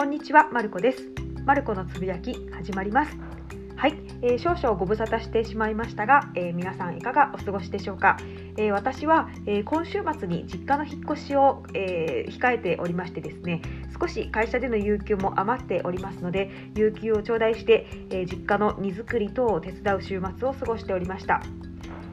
こんにちは、まるこです。まるこのつぶやき始まります。はい、えー、少々ご無沙汰してしまいましたが、えー、皆さんいかがお過ごしでしょうか。えー、私は、え今週末に実家の引っ越しを、え控えておりましてですね、少し会社での有給も余っておりますので、有給を頂戴して、え実家の荷造り等を手伝う週末を過ごしておりました。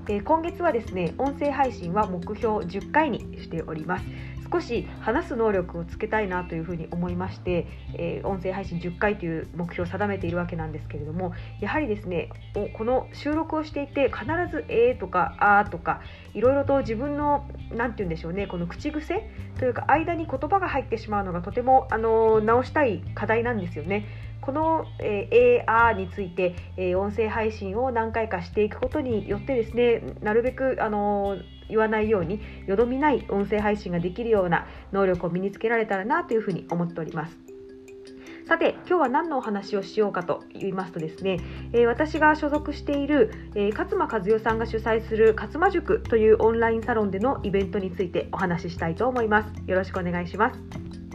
え今月はですね、音声配信は目標10回にしております。少し話す能力をつけたいなというふうに思いまして、えー、音声配信10回という目標を定めているわけなんですけれどもやはりですねこの収録をしていて必ず「えー」とか「あー」とかいろいろと自分の何て言うんでしょうねこの口癖というか間に言葉が入ってしまうのがとても、あの直したい課題なんですよね。この、えー、えー、あーについて、えー、音声配信を何回かしていくことによってですねなるべく、あのー言わないようによどみない音声配信ができるような能力を身につけられたらなというふうに思っております。さて今日は何のお話をしようかと言いますとですね、えー、私が所属している、えー、勝間和代さんが主催する勝間塾というオンラインサロンでのイベントについてお話ししたいと思います。よろしくお願いします。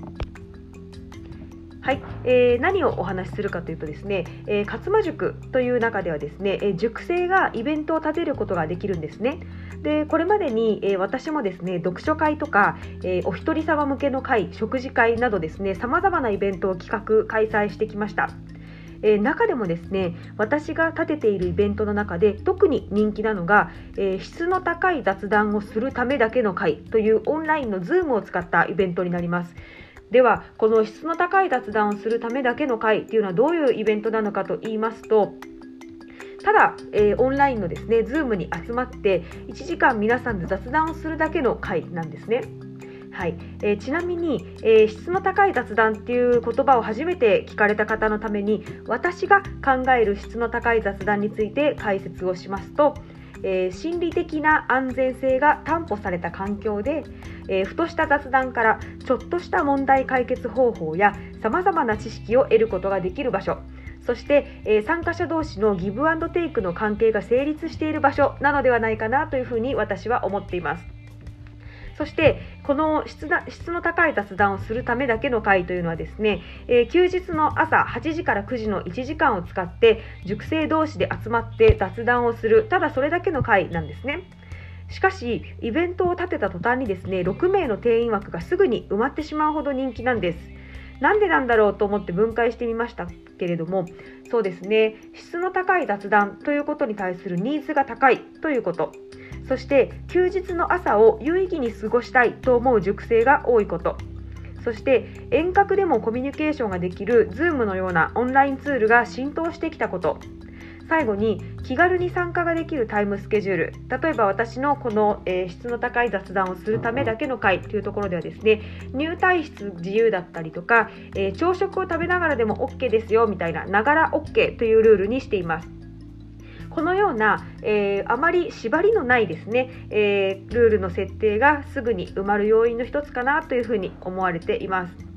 はい、えー、何をお話しするかというとですね、えー、勝間塾という中ではですね、えー、塾生がイベントを立てることができるんですね。でこれまでに、えー、私もですね読書会とか、えー、お一人様向けの会食事会などですねさまざまなイベントを企画開催してきました。えー、中でもですね私が立てているイベントの中で特に人気なのが、えー、質の高い雑談をするためだけの会というオンラインの Zoom を使ったイベントになります。ではこの質の高い雑談をするためだけの会っていうのはどういうイベントなのかと言いますとただ、えー、オンラインのですね Zoom に集まって1時間皆さんで雑談をするだけの会なんですね。はいえー、ちなみに、えー、質の高い雑談っていう言葉を初めて聞かれた方のために私が考える質の高い雑談について解説をしますと、えー、心理的な安全性が担保された環境で、えー、ふとした雑談からちょっとした問題解決方法やさまざまな知識を得ることができる場所そして、えー、参加者同士のギブアンドテイクの関係が成立している場所なのではないかなというふうに私は思っています。そしてこの質の高い雑談をするためだけの会というのはですね、えー、休日の朝8時から9時の1時間を使って塾生同士で集まって雑談をするただそれだけの会なんですね。しかしイベントを立てた途端にですね6名の定員枠がすぐに埋まってしまうほど人気なんです。なんでなんだろうと思って分解してみましたけれどもそうですね質の高い雑談ということに対するニーズが高いということそして休日の朝を有意義に過ごしたいと思う塾生が多いこと。そして遠隔でもコミュニケーションができる Zoom のようなオンラインツールが浸透してきたこと。最後に気軽に参加ができるタイムスケジュール。例えば私のこの、えー、質の高い雑談をするためだけの会というところではですね入退室自由だったりとか、えー、朝食を食べながらでも OK ですよみたいなながら OK というルールにしています。このような、えー、あまり縛りのないですね、えー、ルールの設定がすぐに埋まる要因の一つかなというふうに思われています。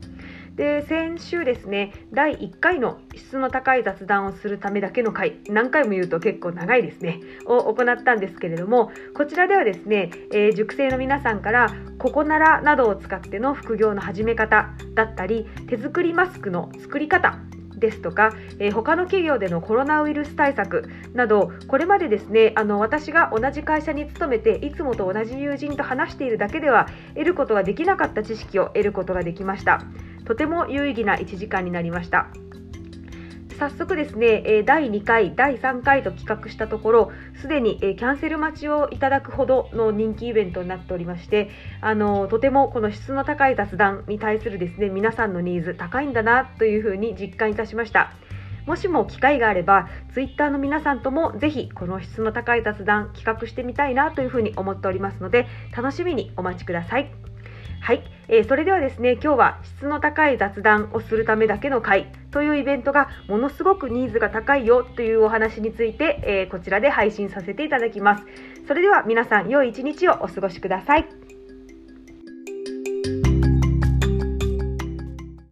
で先週ですね第1回の質の高い雑談をするためだけの回何回も言うと結構長いですねを行ったんですけれどもこちらではですね、えー、塾生の皆さんからココナラなどを使っての副業の始め方だったり手作りマスクの作り方ですとか、えー、他の企業でのコロナウイルス対策などこれまでですねあの私が同じ会社に勤めていつもと同じ友人と話しているだけでは得ることができなかった知識を得ることができました。とても有意義な1時間になりました早速ですね第2回第3回と企画したところすでにキャンセル待ちをいただくほどの人気イベントになっておりましてあのとてもこの質の高い雑談に対するですね皆さんのニーズ高いんだなというふうに実感いたしましたもしも機会があれば、ツイッターの皆さんともぜひこの質の高い雑談企画してみたいなというふうに思っておりますので、楽しみにお待ちください。はい、えー、それではですね今日は質の高い雑談をするためだけの会というイベントがものすごくニーズが高いよというお話について、えー、こちらで配信させていただきます。それでは皆さん良い一日をお過ごしください。